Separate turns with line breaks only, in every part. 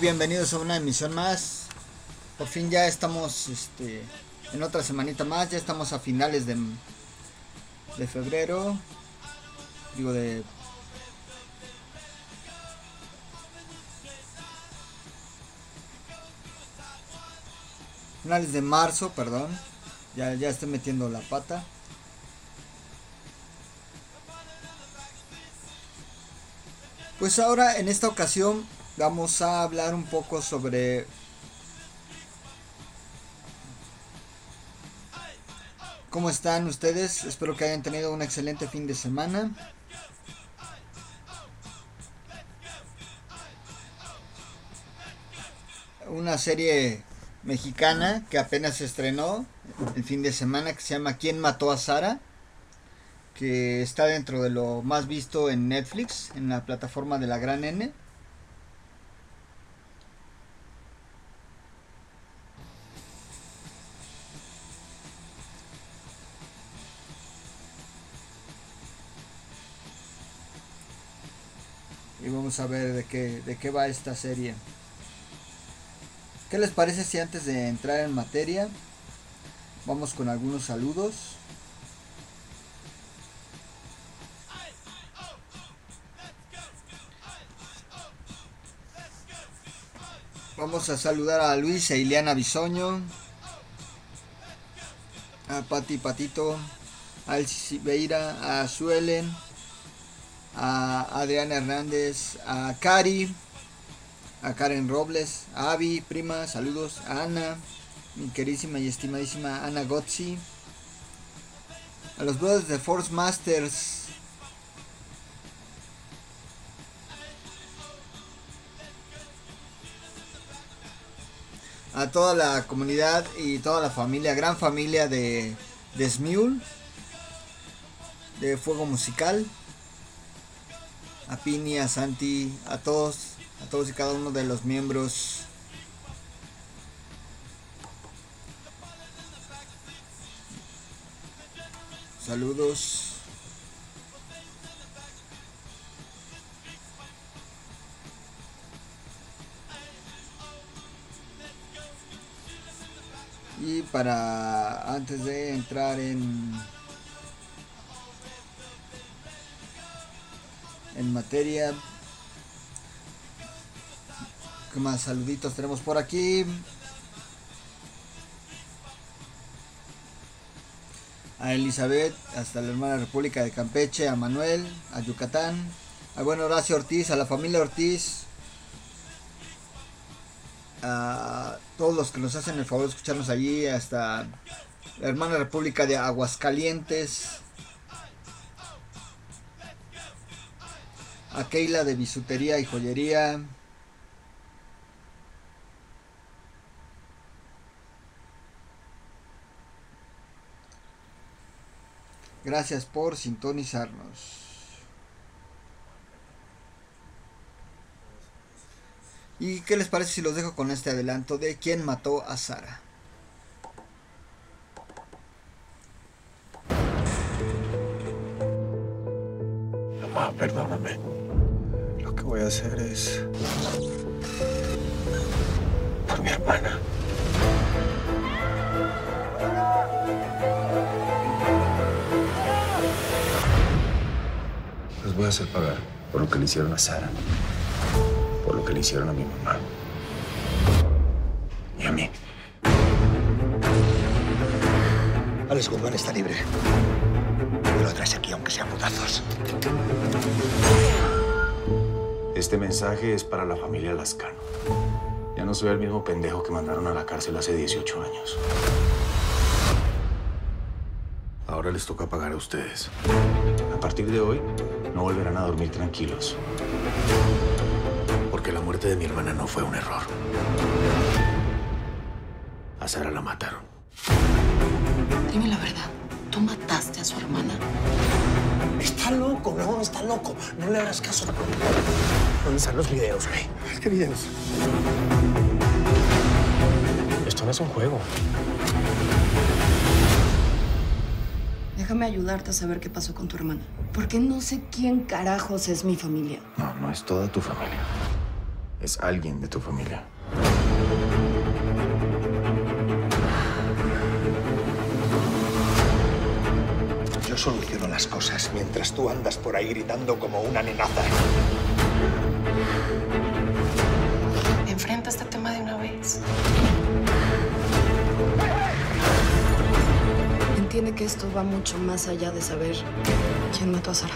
Bienvenidos a una emisión más. Por fin ya estamos este, en otra semanita más, ya estamos a finales de, de febrero. Digo de... Finales de marzo, perdón. Ya, ya estoy metiendo la pata. Pues ahora en esta ocasión vamos a hablar un poco sobre ¿Cómo están ustedes? Espero que hayan tenido un excelente fin de semana. Una serie mexicana que apenas se estrenó el fin de semana que se llama ¿Quién mató a Sara? Que está dentro de lo más visto en Netflix, en la plataforma de la Gran N. vamos a ver de qué, de qué va esta serie. ¿Qué les parece si antes de entrar en materia vamos con algunos saludos? Vamos a saludar a Luis e Ileana Bisoño, a Pati Patito, a Elsie Beira, a Suelen, a Adriana Hernández, a Cari, a Karen Robles, a Avi, prima, saludos, a Ana, mi queridísima y estimadísima Ana Gotzi, a los brothers de Force Masters, a toda la comunidad y toda la familia, gran familia de, de Smule, de Fuego Musical a Pini, a Santi, a todos, a todos y cada uno de los miembros. Saludos. Y para antes de entrar en en materia. ¿Qué más saluditos tenemos por aquí? A Elizabeth, hasta la hermana República de Campeche, a Manuel, a Yucatán, al buen Horacio Ortiz, a la familia Ortiz, a todos los que nos hacen el favor de escucharnos allí, hasta la hermana República de Aguascalientes, a Keila de bisutería y joyería. Gracias por sintonizarnos. ¿Y qué les parece si los dejo con este adelanto de quién mató a Sara?
Mamá, perdóname. Lo que voy a hacer es... por mi hermana. Les voy a hacer pagar por lo que le hicieron a Sara. Lo que le hicieron a mi mamá. Y a mí.
Alex Guzmán está libre. Me lo traes aquí, aunque sean putazos.
Este mensaje es para la familia Lascano. Ya no soy el mismo pendejo que mandaron a la cárcel hace 18 años. Ahora les toca pagar a ustedes. A partir de hoy, no volverán a dormir tranquilos. Muerte de mi hermana no fue un error. A Sara la mataron.
Dime la verdad. ¿Tú mataste a su hermana?
Está loco, no, está loco. No le hagas caso.
¿Dónde están los videos, güey?
¿Qué videos?
Esto no es un juego.
Déjame ayudarte a saber qué pasó con tu hermana. Porque no sé quién carajos es mi familia.
No, no es toda tu familia. Es alguien de tu familia.
Yo soluciono las cosas mientras tú andas por ahí gritando como una nenaza.
Enfrenta este tema de una vez. Entiende que esto va mucho más allá de saber quién mató a Sara.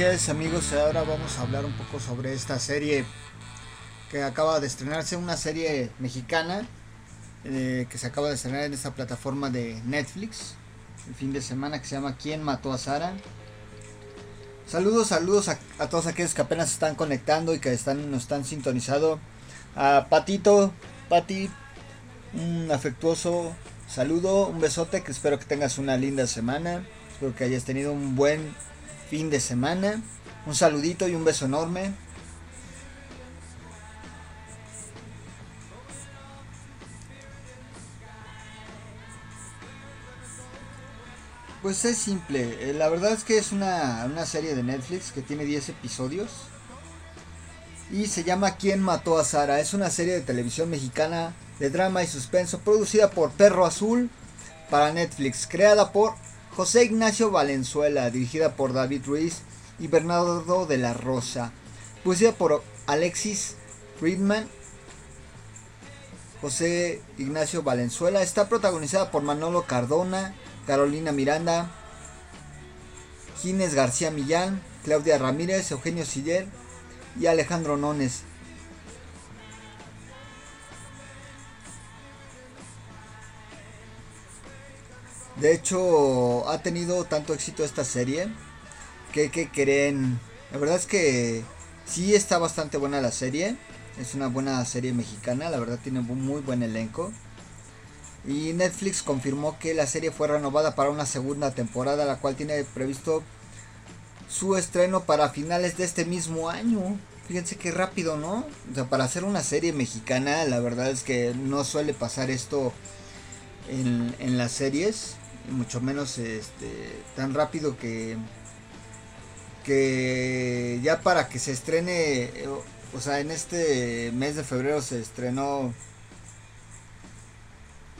Amigos, ahora vamos a hablar un poco sobre esta serie que acaba de estrenarse, una serie mexicana eh, que se acaba de estrenar en esta plataforma de Netflix el fin de semana que se llama ¿Quién mató a Sara? Saludos, saludos a, todos aquellos que apenas están conectando y que están, nos están sintonizando. A Patito, Pati, un afectuoso saludo, un besote, que espero que tengas una linda semana. Espero que hayas tenido un buen fin de semana. Un saludito y un beso enorme. Pues es simple, eh, la verdad es que es una, una serie de Netflix que tiene 10 episodios y se llama ¿Quién mató a Sara? Es una serie de televisión mexicana de drama y suspenso producida por Perro Azul para Netflix, creada por José Ignacio Valenzuela, dirigida por David Ruiz y Bernardo de la Rosa, producida por Alexis Friedman. José Ignacio Valenzuela está protagonizada por Manolo Cardona, Carolina Miranda, Ginés García Millán, Claudia Ramírez, Eugenio Siller y Alejandro Nones. De hecho, ha tenido tanto éxito esta serie que, que creen. La verdad es que sí está bastante buena la serie. Es una buena serie mexicana, la verdad tiene un muy buen elenco. Y Netflix confirmó que la serie fue renovada para una segunda temporada, la cual tiene previsto su estreno para finales de este mismo año. Fíjense qué rápido, ¿no? O sea, para hacer una serie mexicana, la verdad es que no suele pasar esto en, en las series mucho menos este, tan rápido que, que ya para que se estrene, o sea, en este mes de febrero se estrenó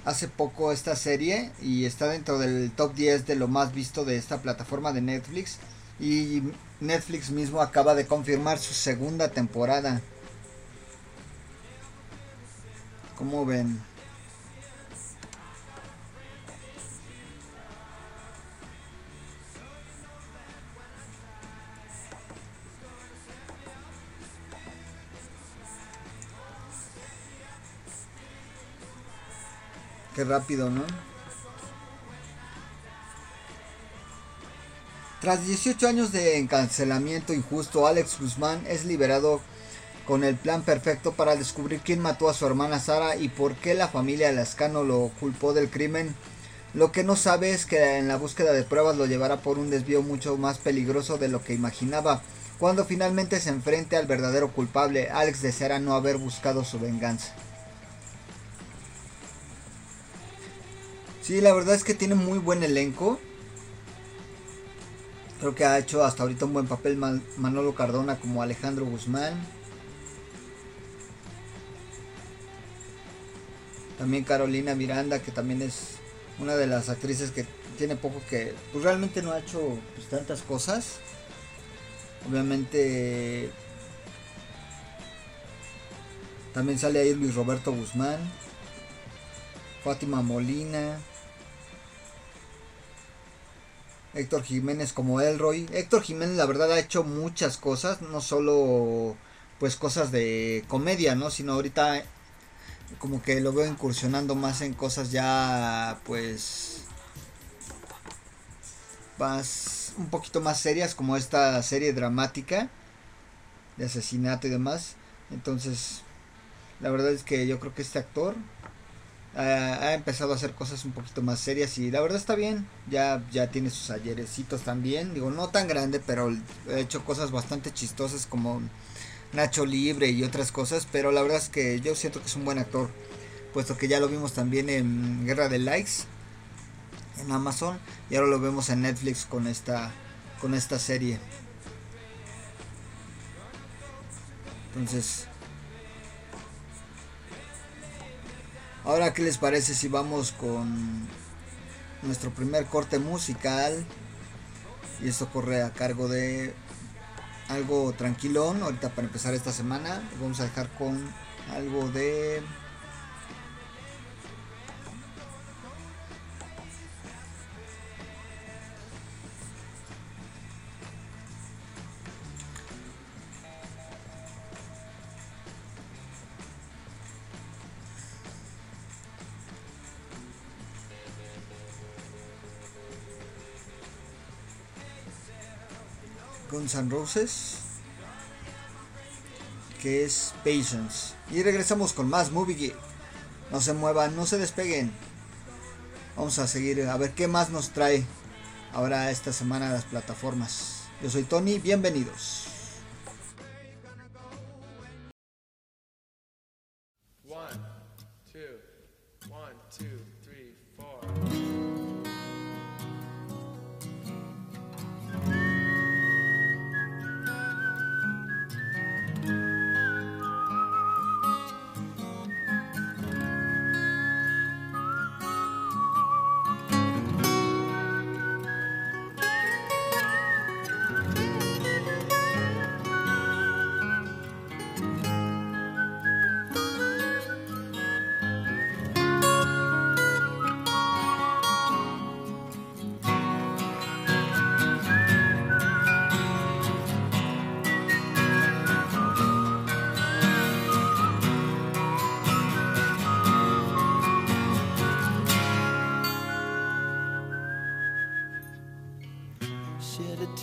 hace poco esta serie y está dentro del top 10 de lo más visto de esta plataforma de Netflix y Netflix mismo acaba de confirmar su segunda temporada. ¿Cómo ven? Qué rápido, ¿no? Tras 18 años de encarcelamiento injusto, Alex Guzmán es liberado con el plan perfecto para descubrir quién mató a su hermana Sara y por qué la familia Lascano lo culpó del crimen. Lo que no sabe es que en la búsqueda de pruebas lo llevará por un desvío mucho más peligroso de lo que imaginaba. Cuando finalmente se enfrente al verdadero culpable, Alex deseará no haber buscado su venganza. Sí, la verdad es que tiene muy buen elenco. Creo que ha hecho hasta ahorita un buen papel Manolo Cardona como Alejandro Guzmán. También Carolina Miranda, que también es una de las actrices que tiene poco que... Pues realmente no ha hecho pues, tantas cosas. Obviamente... También sale ahí Luis Roberto Guzmán. Fátima Molina. Héctor Jiménez como Elroy. Héctor Jiménez la verdad ha hecho muchas cosas, no solo pues cosas de comedia, ¿no? Sino ahorita como que lo veo incursionando más en cosas ya pues más un poquito más serias como esta serie dramática de asesinato y demás. Entonces, la verdad es que yo creo que este actor ha empezado a hacer cosas un poquito más serias y la verdad está bien. Ya, ya tiene sus ayerecitos también. Digo, no tan grande, pero ha hecho cosas bastante chistosas como Nacho Libre y otras cosas. Pero la verdad es que yo siento que es un buen actor. Puesto que ya lo vimos también en Guerra de Likes en Amazon. Y ahora lo vemos en Netflix con esta, con esta serie. Entonces, Ahora, ¿qué les parece si vamos con nuestro primer corte musical? Y esto corre a cargo de algo tranquilón. Ahorita para empezar esta semana, vamos a dejar con algo de Guns Roses, que es Patience. Y regresamos con más Movie Geek. No se muevan, no se despeguen. Vamos a seguir a ver qué más nos trae ahora esta semana las plataformas. Yo soy Tony, bienvenidos.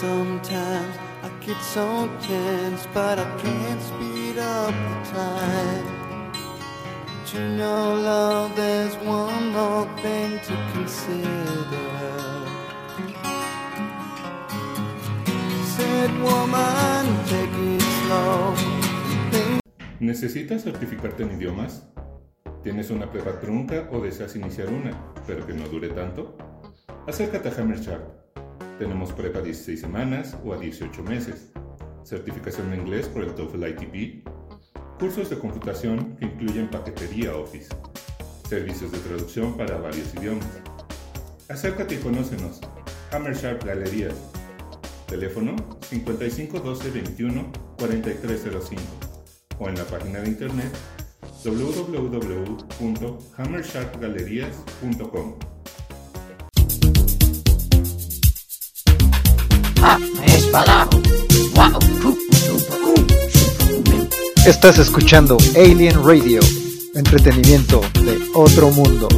Sometimes I get so tense, but I can't speed up the time.
¿Necesitas certificarte en idiomas? ¿Tienes una prepa trunca o deseas iniciar una, pero que no dure tanto? Acércate a Hammer Sharp. Tenemos prepa a 16 semanas o a 18 meses, certificación en inglés por el TOEFL ITP, cursos de computación que incluyen paquetería Office, servicios de traducción para varios idiomas. Acércate y conócenos. Hammer Sharp Galerías. Teléfono 55 12 21 4305 o en la página de internet www.hammersharpgalerías.com.
Estás escuchando Alien Radio, entretenimiento de otro mundo.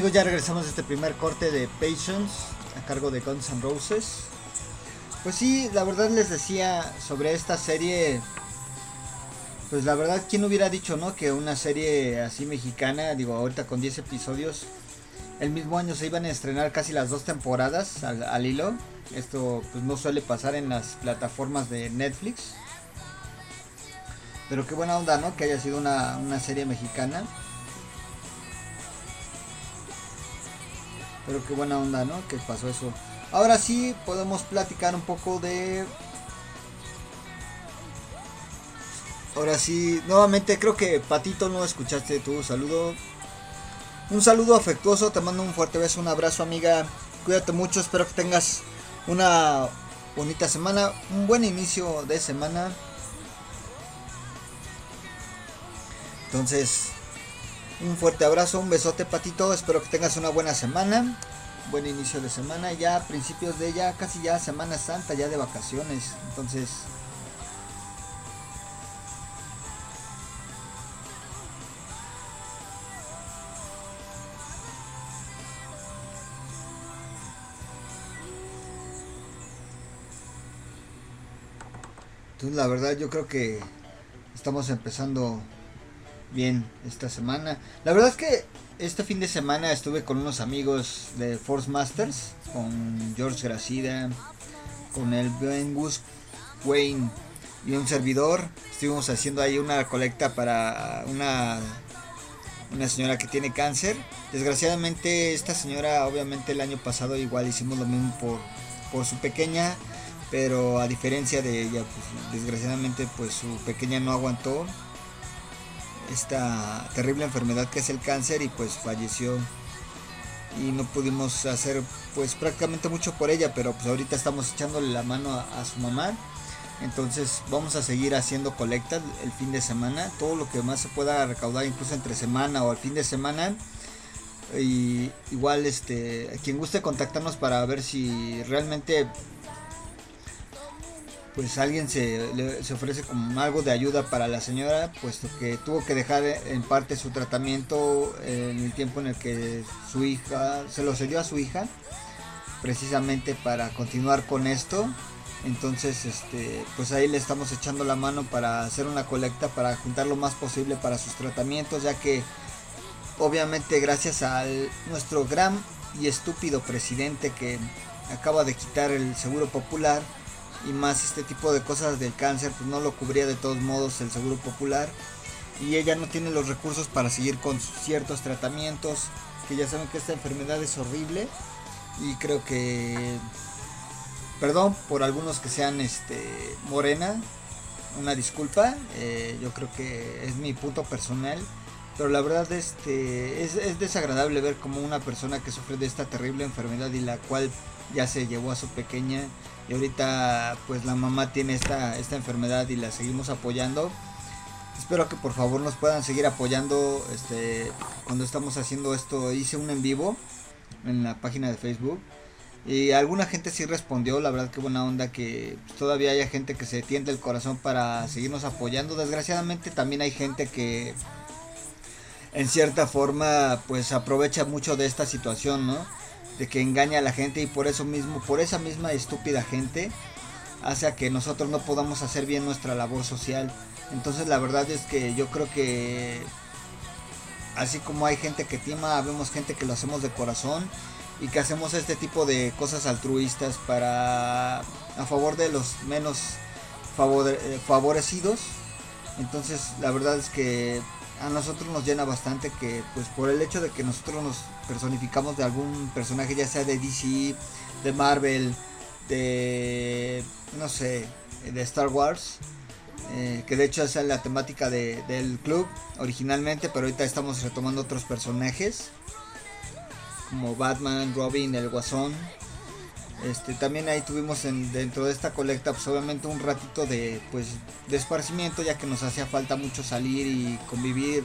Amigos? Ya regresamos a este primer corte de Patience a cargo de Guns N' Roses. Pues sí, la verdad les decía sobre esta serie. Pues la verdad, ¿quién hubiera dicho, no? Que una serie así mexicana, digo, ahorita con 10 episodios, el mismo año se iban a estrenar casi las dos temporadas al, al hilo. Esto pues no suele pasar en las plataformas de Netflix. Pero qué buena onda, ¿no? Que haya sido una, una serie mexicana. Pero qué buena onda, ¿no? Que pasó eso. Ahora sí podemos platicar un poco de... Ahora sí, nuevamente creo que Patito no escuchaste tu saludo. Un saludo afectuoso, te mando un fuerte beso, un abrazo amiga. Cuídate mucho, espero que tengas una bonita semana, un buen inicio de semana. Entonces, un fuerte abrazo, un besote patito, espero que tengas una buena semana, buen inicio de semana, ya principios de ya, casi ya Semana Santa, ya de vacaciones, entonces... Entonces la verdad yo creo que estamos empezando bien esta semana. La verdad es que este fin de semana estuve con unos amigos de Force Masters, con George Gracida, con el Ben Gus Wayne y un servidor. Estuvimos haciendo ahí una colecta para una, una señora que tiene cáncer. Desgraciadamente esta señora, obviamente el año pasado igual hicimos lo mismo por, por su pequeña, pero a diferencia de ella, pues, desgraciadamente pues su pequeña no aguantó esta terrible enfermedad que es el cáncer y pues falleció. Y no pudimos hacer pues prácticamente mucho por ella pero pues ahorita estamos echándole la mano a, su mamá. Entonces vamos a seguir haciendo colectas el fin de semana. Todo lo que más se pueda recaudar incluso entre semana o el fin de semana. Y igual este quien guste contactarnos para ver si realmente pues alguien se, le- ofrece como algo de ayuda para la señora, puesto que tuvo que dejar en parte su tratamiento en el tiempo en el que su hija, se lo cedió a su hija, precisamente para continuar con esto. Entonces, este, pues ahí le estamos echando la mano para hacer una colecta, para juntar lo más posible para sus tratamientos, ya que obviamente gracias a nuestro gran y estúpido presidente que acaba de quitar el seguro popular, y más este tipo de cosas del cáncer pues no lo cubría de todos modos el seguro popular. Y ella no tiene los recursos para seguir con ciertos tratamientos que ya saben que esta enfermedad es horrible. Y creo que perdón por algunos que sean este morena una disculpa eh, yo creo que es mi punto personal pero la verdad este es, es desagradable ver como una persona que sufre de esta terrible enfermedad y la cual ya se llevó a su pequeña y ahorita pues la mamá tiene esta, esta enfermedad y la seguimos apoyando. Espero que por favor nos puedan seguir apoyando este, cuando estamos haciendo esto. Hice un en vivo en la página de Facebook. Y alguna gente sí respondió, la verdad que buena onda que todavía haya gente que se tiende el corazón para seguirnos apoyando. Desgraciadamente también hay gente que en cierta forma pues aprovecha mucho de esta situación, ¿no? De que engaña a la gente y por eso mismo, por esa misma estúpida gente, hace a que nosotros no podamos hacer bien nuestra labor social. Entonces la verdad es que yo creo que así como hay gente que tima, vemos gente que lo hacemos de corazón y que hacemos este tipo de cosas altruistas para a favor de los menos eh, favorecidos. Entonces la verdad es que a nosotros nos llena bastante que pues por el hecho de que nosotros nos personificamos de algún personaje ya sea de DC, de Marvel, de no sé, de Star Wars, eh, que de hecho es la temática de- del club originalmente, pero ahorita estamos retomando otros personajes como Batman, Robin, el Guasón. Este, también ahí tuvimos en- dentro de esta colecta pues obviamente un ratito de pues esparcimiento ya que nos hacía falta mucho salir y convivir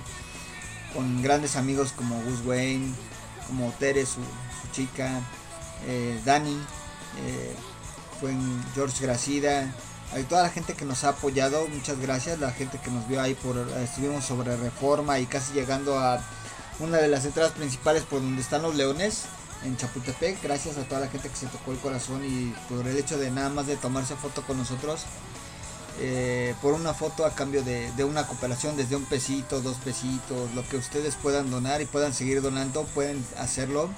con grandes amigos como Gus Wayne, como Tere, su, chica, eh, Dani, eh, fue George Gracida, hay toda la gente que nos ha apoyado, muchas gracias, la gente que nos vio ahí por estuvimos sobre reforma y casi llegando a una de las entradas principales por donde están los leones en Chapultepec, gracias a toda la gente que se tocó el corazón y por el hecho de nada más de tomarse foto con nosotros, eh, por una foto a cambio de, una cooperación desde un pesito, dos pesitos, lo que ustedes puedan donar y puedan seguir donando, pueden hacerlo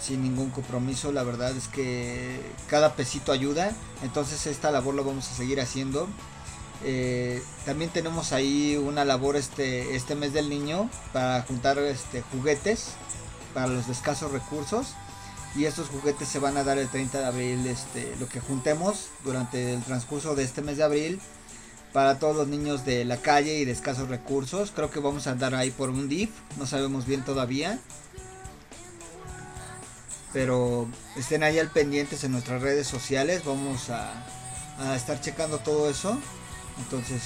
sin ningún compromiso, la verdad es que cada pesito ayuda, entonces esta labor lo vamos a seguir haciendo. Eh, también tenemos ahí una labor este, este mes del niño para juntar este, juguetes para los de escasos recursos. Y estos juguetes se van a dar el 30 de abril este, lo que juntemos durante el transcurso de este mes de abril para todos los niños de la calle y de escasos recursos. Creo que vamos a andar ahí por un DIF no sabemos bien todavía. Pero estén ahí al pendientes en nuestras redes sociales vamos a, a estar checando todo eso. Entonces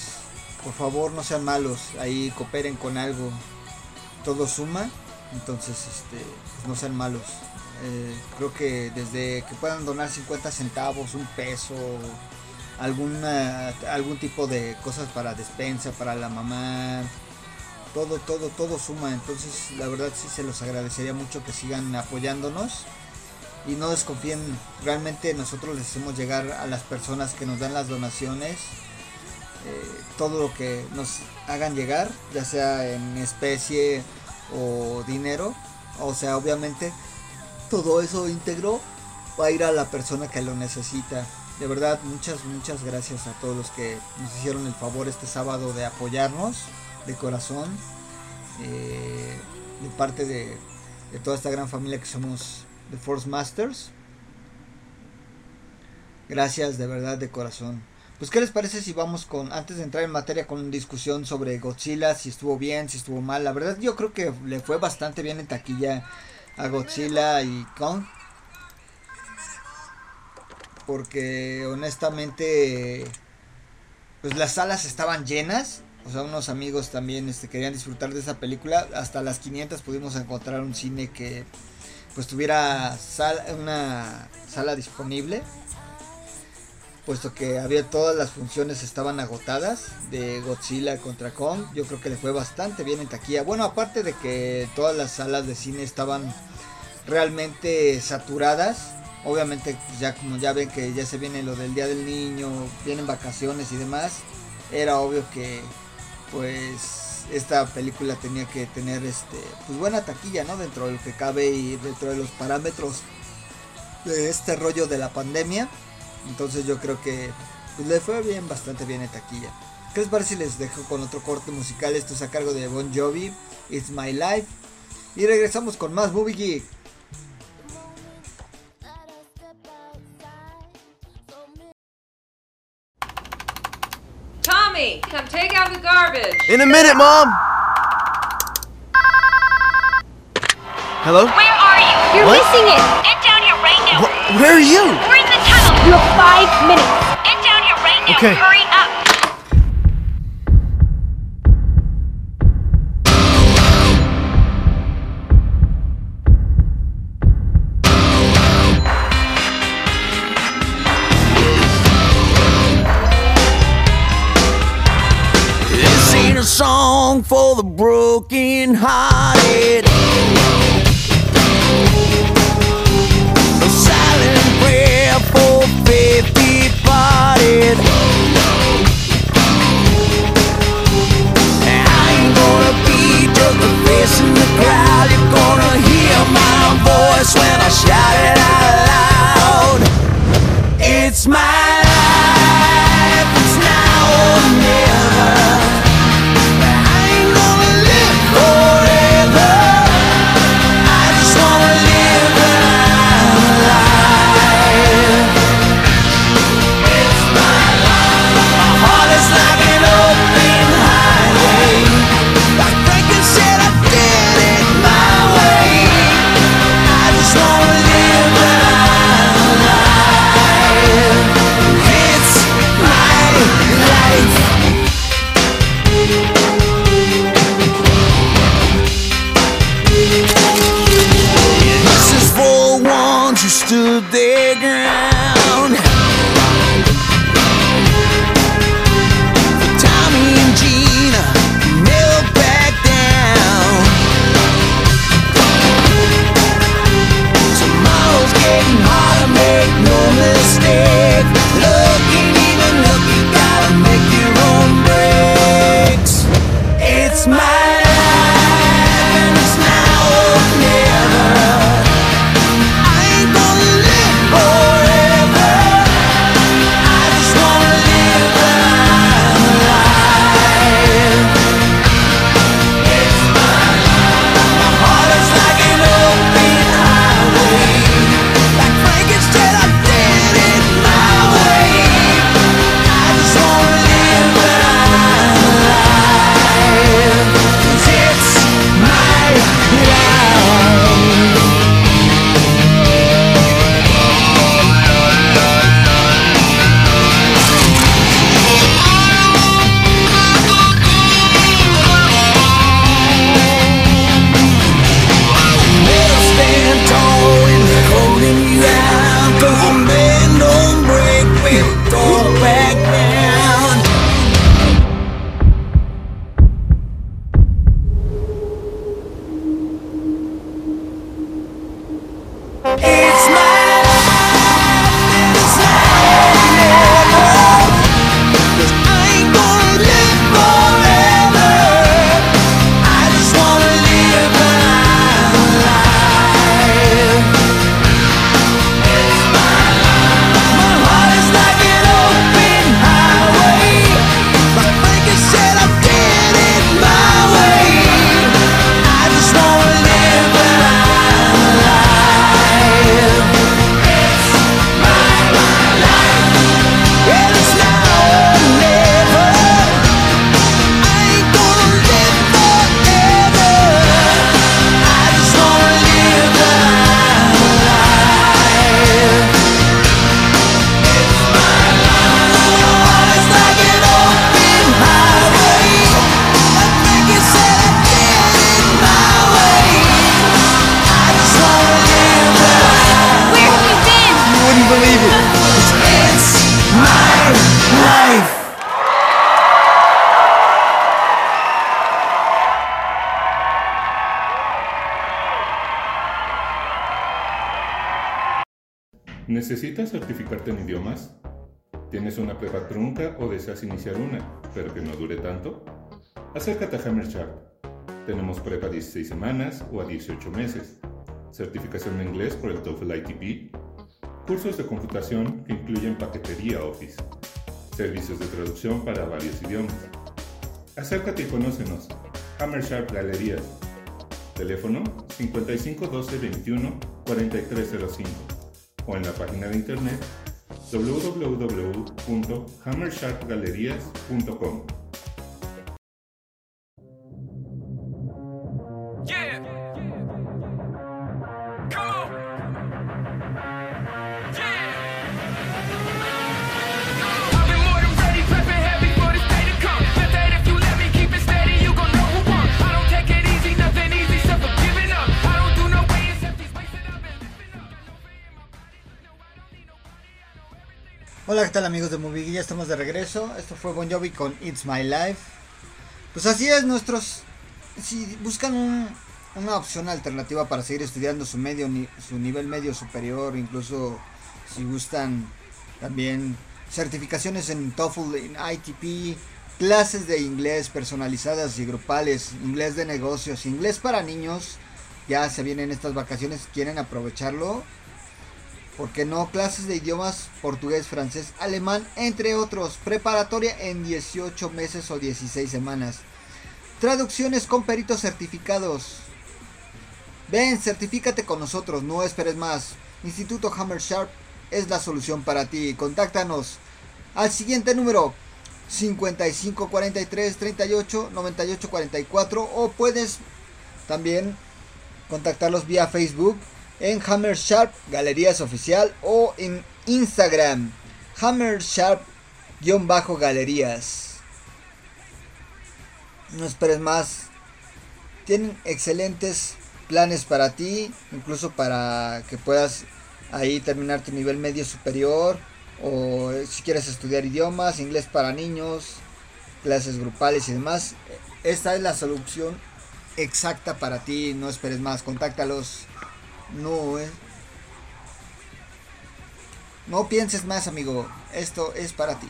por favor no sean malos ahí cooperen con algo. Todo suma entonces este pues no sean malos. Eh, creo que desde que puedan donar 50 centavos un peso alguna algún tipo de cosas para despensa para la mamá todo todo todo suma. Entonces la verdad sí se los agradecería mucho que sigan apoyándonos. Y no desconfíen realmente nosotros les hacemos llegar a las personas que nos dan las donaciones eh, todo lo que nos hagan llegar ya sea en especie o dinero o sea obviamente todo eso íntegro va a ir a la persona que lo necesita de verdad, muchas, muchas gracias a todos los que nos hicieron el favor este sábado de apoyarnos de corazón. eh, de parte de, de toda esta gran familia que somos The Force Masters. Gracias de verdad de corazón. Pues qué les parece si vamos con, antes de entrar en materia con discusión sobre Godzilla, si estuvo bien, si estuvo mal. La verdad yo creo que le fue bastante bien en taquilla a Godzilla y Kong. Porque honestamente, pues las salas estaban llenas. O sea, unos amigos también este, querían disfrutar de esa película. Hasta las 500 pudimos encontrar un cine que pues tuviera sal- una sala disponible. Puesto que había todas las funciones estaban agotadas de Godzilla contra Kong. Yo creo que le fue bastante bien en taquilla. Bueno, aparte de que todas las salas de cine estaban realmente saturadas. Obviamente, pues, ya como ya ven que ya se viene lo del Día del Niño, vienen vacaciones y demás, era obvio que pues esta película tenía que tener este pues buena taquilla, ¿no? Dentro de lo que cabe y dentro de los parámetros de este rollo de la pandemia. Entonces yo creo que pues, le fue bien, bastante bien en taquilla. ¿Qué les parece si les dejo con otro corte musical? Esto es a cargo de Bon Jovi, It's My Life. Y regresamos con más Movie Geek.
Tommy, come take out the garbage.
In a minute, Mom! Hello?
Where are you? You're
What?
missing it. Get down here right now.
Wh- where are you?
We're. You have five minutes. Get down here right now.
Okay.
Hurry up.
This ain't a song for the broken hearted. You're gonna hear my voice when I shout it out
¿Necesitas certificarte en idiomas? ¿Tienes una prueba trunca o deseas iniciar una, pero que no dure tanto? Acércate a Hammer Sharp. Tenemos prueba a 16 semanas o a 18 meses, certificación de inglés por el TOEFL ITP, cursos de computación que incluyen paquetería Office, servicios de traducción para varios idiomas. Acércate y conócenos. Hammer Sharp Galerías. Teléfono 55 12 21 4305 o en la página de internet www.hammersharpgalerías.com.
Hola, ¿qué tal amigos de Movie? Ya estamos de regreso. Esto fue Bon Jovi con It's My Life. Pues así es, nuestros... Si buscan un- una opción alternativa para seguir estudiando su, medio, su nivel medio superior, incluso si gustan también certificaciones en TOEFL, en ITP, clases de inglés personalizadas y grupales, inglés de negocios, inglés para niños, ya se vienen estas vacaciones, quieren aprovecharlo, ¿Por qué no? Clases de idiomas portugués, francés, alemán, entre otros. Preparatoria en 18 meses o 16 semanas. Traducciones con peritos certificados. Ven, certifícate con nosotros, no esperes más. Instituto Hammer Sharp es la solución para ti. Contáctanos al siguiente número 55 43 38 98 44 o puedes también contactarlos vía Facebook en Hammer Sharp Galerías Oficial o en Instagram Hammer Sharp-Galerías. No esperes más. Tienen excelentes planes para ti, incluso para que puedas ahí terminar tu nivel medio superior o si quieres estudiar idiomas, inglés para niños, clases grupales y demás. Esta es la solución exacta para ti, no esperes más, contáctalos. No, eh. No pienses más, amigo. Esto es para ti.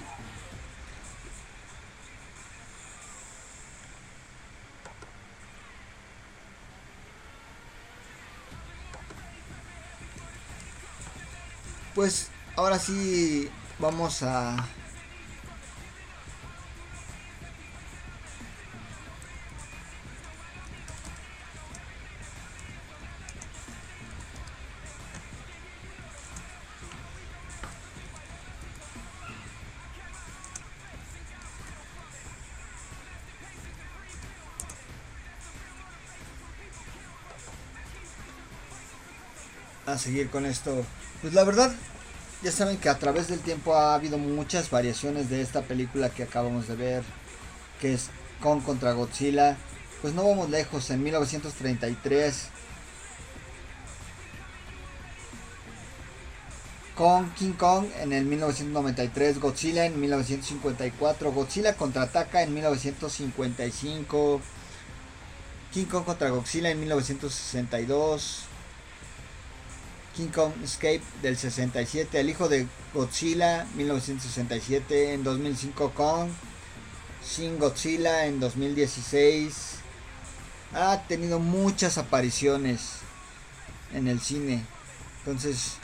Pues ahora sí vamos a a seguir con esto. Pues la verdad, ya saben que a través del tiempo ha habido muchas variaciones de esta película que acabamos de ver, que es Kong contra Godzilla. Pues no vamos lejos, en 1933 Kong, King Kong en el 1993, Godzilla en 1954, Godzilla contraataca en 1955, King Kong contra Godzilla en 1962, King Kong Escape del 67, El hijo de Godzilla 1967, en 2005 Kong, Shin Godzilla en 2016. Ha tenido muchas apariciones en el cine. Entonces,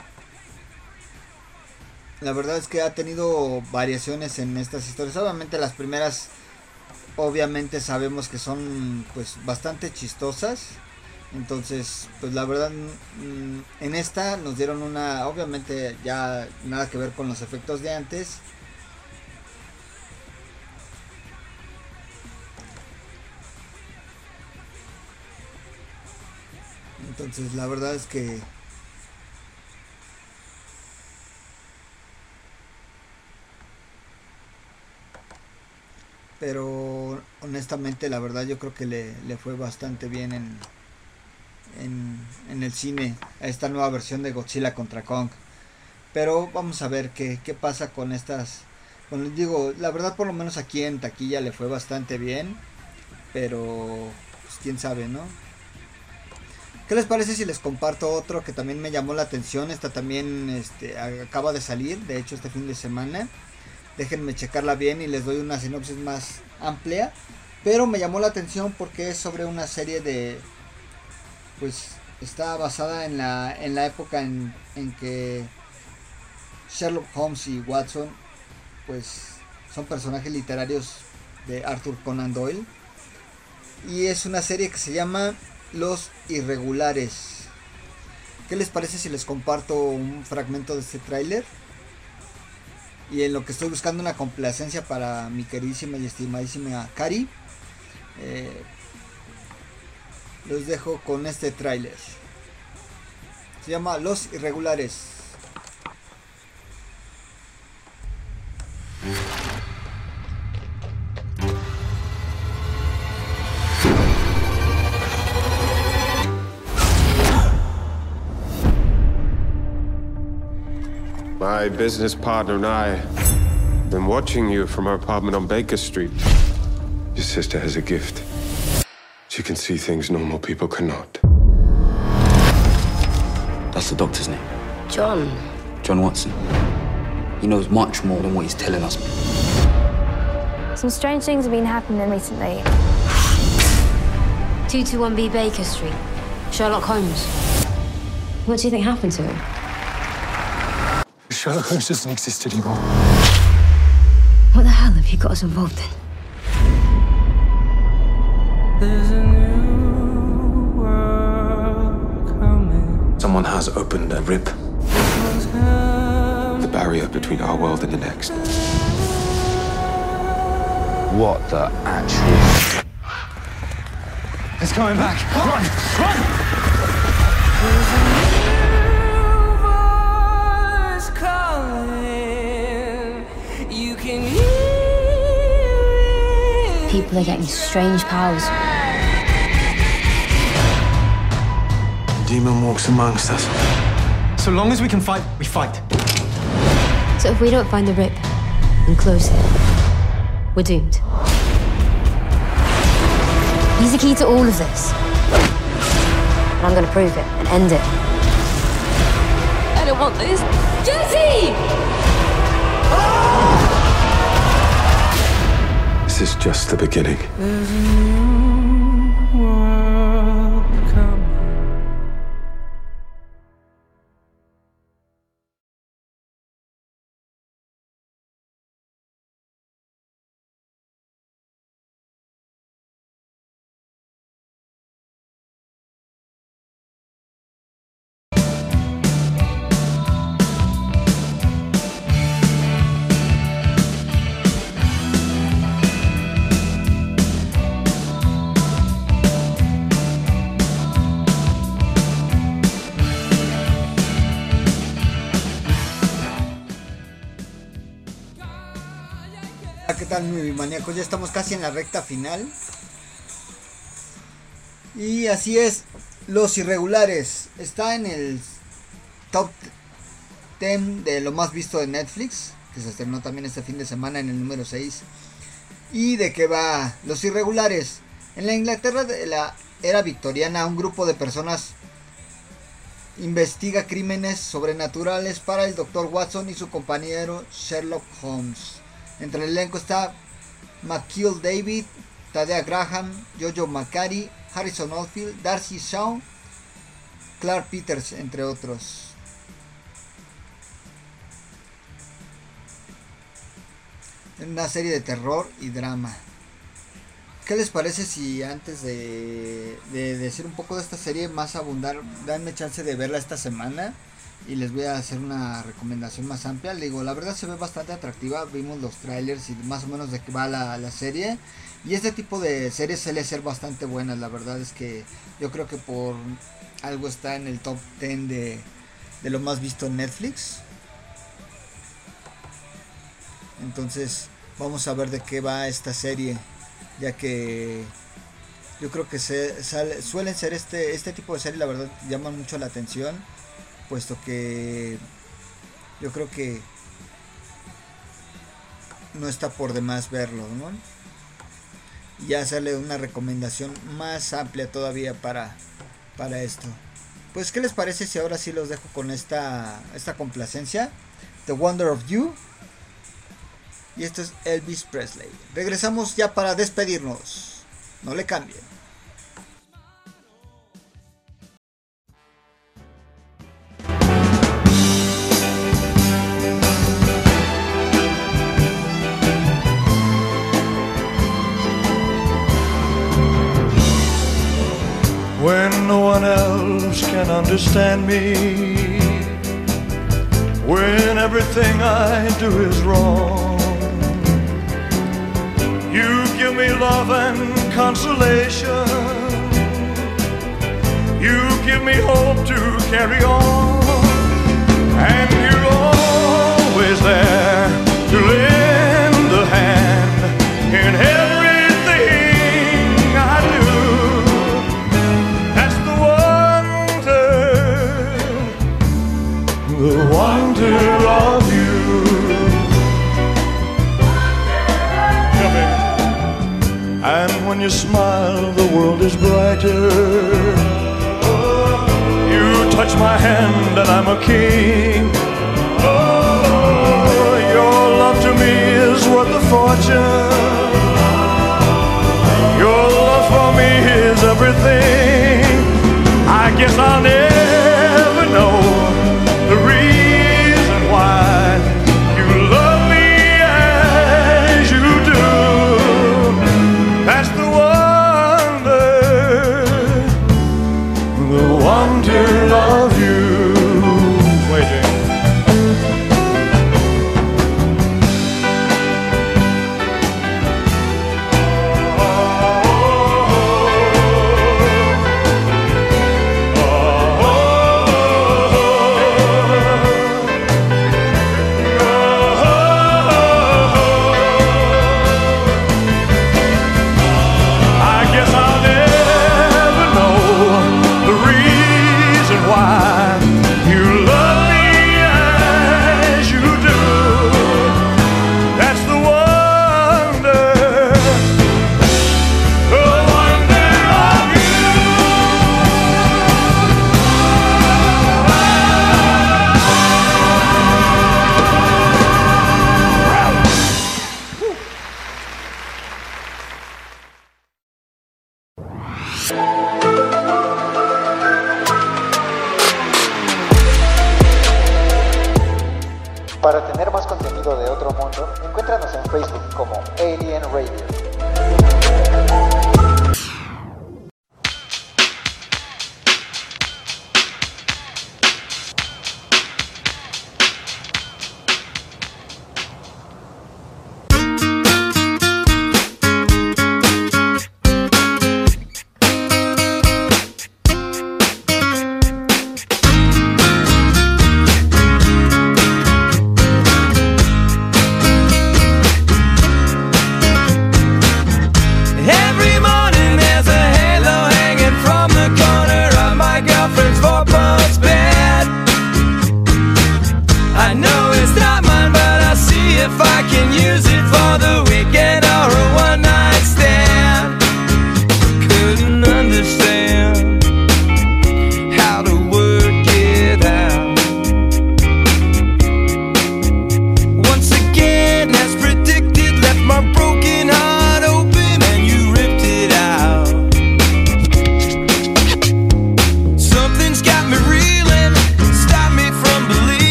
la verdad es que ha tenido variaciones en estas historias. Obviamente las primeras obviamente sabemos que son pues bastante chistosas. Entonces, pues la verdad, en esta nos dieron una, obviamente ya nada que ver con los efectos de antes. Entonces, la verdad es que pero honestamente la verdad yo creo que le, le fue bastante bien en, en, en, el cine a esta nueva versión de Godzilla contra Kong. Pero vamos a ver qué, qué pasa con estas Bueno, digo, la verdad por lo menos aquí en taquilla le fue bastante bien, pero pues quién sabe, ¿no? ¿Qué les parece si les comparto otro que también me llamó la atención? Esta también este, acaba de salir, de hecho este fin de semana. Déjenme checarla bien y les doy una sinopsis más amplia. Pero me llamó la atención porque es sobre una serie de... Pues está basada en la, en la época en, en que Sherlock Holmes y Watson pues son personajes literarios de Arthur Conan Doyle. Y es una serie que se llama Los Irregulares. ¿Qué les parece si les comparto un fragmento de este tráiler? Y en lo que estoy buscando una complacencia para mi queridísima y estimadísima Cari. Eh, los dejo con este tráiler. Se llama Los Irregulares.
My business partner and I have been watching you from our apartment on Baker Street. Your sister has a gift. She can see things normal people cannot.
That's the doctor's name.
John.
John Watson. He knows much more than what he's telling us.
Some strange things have been happening recently.
221B Baker Street. Sherlock Holmes. What do you think happened to him?
Sherlock Holmes doesn't exist anymore.
What the hell have you got us involved in?
Someone has opened a rip. The barrier between our world and the next.
What the actual.
It's coming back. Run! Run!
People are getting strange powers.
Demon walks amongst us. So long as we can fight, we fight.
So if we don't find the rip and close it, we're doomed. He's the key to all of this. And I'm gonna prove it and end it.
I don't want this. Jesse!
This is just the beginning.
Mm-hmm. Mi maníacos? Ya estamos casi en la recta final. Y así es, Los Irregulares está en el top 10 de lo más visto de Netflix, que se estrenó también este fin de semana en el número 6. ¿Y de qué va? Los Irregulares. En la Inglaterra de la era victoriana, un grupo de personas investiga crímenes sobrenaturales para el Dr. Watson y su compañero Sherlock Holmes. Entre el elenco está McKeel David, Tadea Graham, Jojo Macari, Harrison Oldfield, Darcy Shaw, Clark Peters, entre otros. Una serie de terror y drama. ¿Qué les parece si antes de, de decir un poco de esta serie más abundar, danme chance de verla esta semana? Y les voy a hacer una recomendación más amplia. Le digo, la verdad se ve bastante atractiva. Vimos los trailers y más o menos de qué va la, la, serie. Y este tipo de series suele ser bastante buenas. La verdad es que yo creo que por algo está en el top 10 de, de lo más visto en Netflix. Entonces, vamos a ver de qué va esta serie. Ya que yo creo que se, sale, suelen ser este, este tipo de series, la verdad, llaman mucho la atención puesto que yo creo que no está por demás verlo, ¿no? Y hacerle una recomendación más amplia todavía para, para esto. Pues, ¿qué les parece si ahora sí los dejo con esta, esta complacencia? The Wonder of You. Y esto es Elvis Presley. Regresamos ya para despedirnos. No le cambien.
No one else can understand me, when everything I do is wrong. You give me love and consolation. You give me hope to carry on, is brighter. You touch my hand, and I'm a king. Your love to me is worth a fortune. Your love for me is everything. I guess I'll never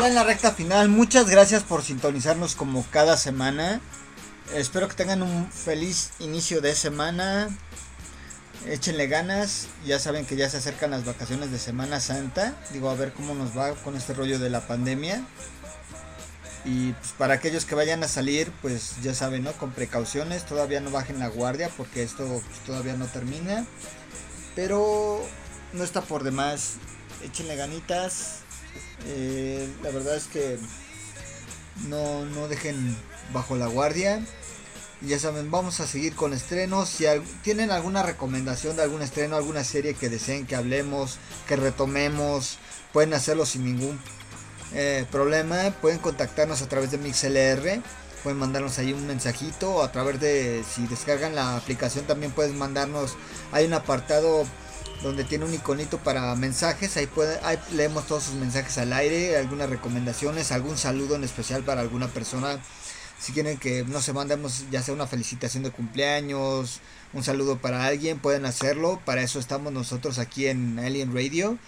ya en la recta final. Muchas gracias por sintonizarnos como cada semana. Espero que tengan un feliz inicio de semana. Échenle ganas. Ya saben que ya se acercan las vacaciones de Semana Santa. Digo, a ver cómo nos va con este rollo de la pandemia. Y pues para aquellos que vayan a salir, pues ya saben, ¿no? Con precauciones, todavía no bajen la guardia porque esto pues, todavía no termina. Pero no está por demás, échenle ganitas. Eh, la verdad es que no, no dejen bajo la guardia. Ya saben, vamos a seguir con estrenos. Si tienen alguna recomendación de algún estreno, alguna serie que deseen que hablemos, que retomemos, pueden hacerlo sin ningún eh, problema. Pueden contactarnos a través de MixLR. Pueden mandarnos ahí un mensajito o a través de, si descargan la aplicación también pueden mandarnos, hay un apartado donde tiene un iconito para mensajes, ahí, leemos todos sus mensajes al aire, algunas recomendaciones, algún saludo en especial para alguna persona. Si quieren que no se mandemos ya sea una felicitación de cumpleaños, un saludo para alguien, pueden hacerlo. Para eso estamos nosotros aquí en Alien Radio.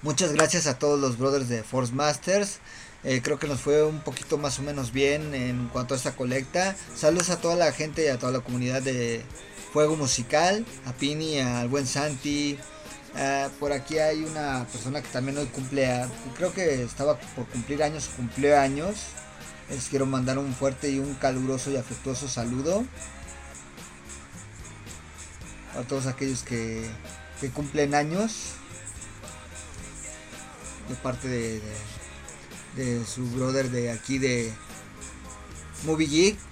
Muchas gracias a todos los brothers de Force Masters. Eh, creo que nos fue un poquito más o menos bien en cuanto a esta colecta. Saludos a toda la gente y a toda la comunidad de Fuego Musical, a Pini, al buen Santi. Ah, por aquí hay una persona que también hoy cumple, creo que estaba por cumplir años, cumplió años. Les quiero mandar un fuerte y un caluroso y afectuoso saludo a todos aquellos que, que cumplen años de parte de, de, de su brother de aquí de Movie Geek.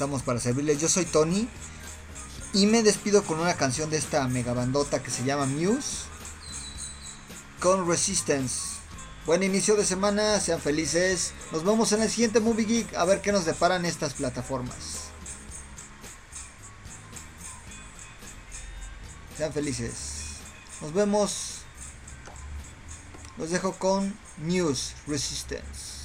Estamos para servirles. Yo soy Tony y me despido con una canción de esta megabandota que se llama Muse con Resistance. Buen inicio de semana, sean felices. Nos vemos en el siguiente Movie Geek a ver qué nos deparan estas plataformas. Sean felices. Nos vemos. Los dejo con Muse Resistance.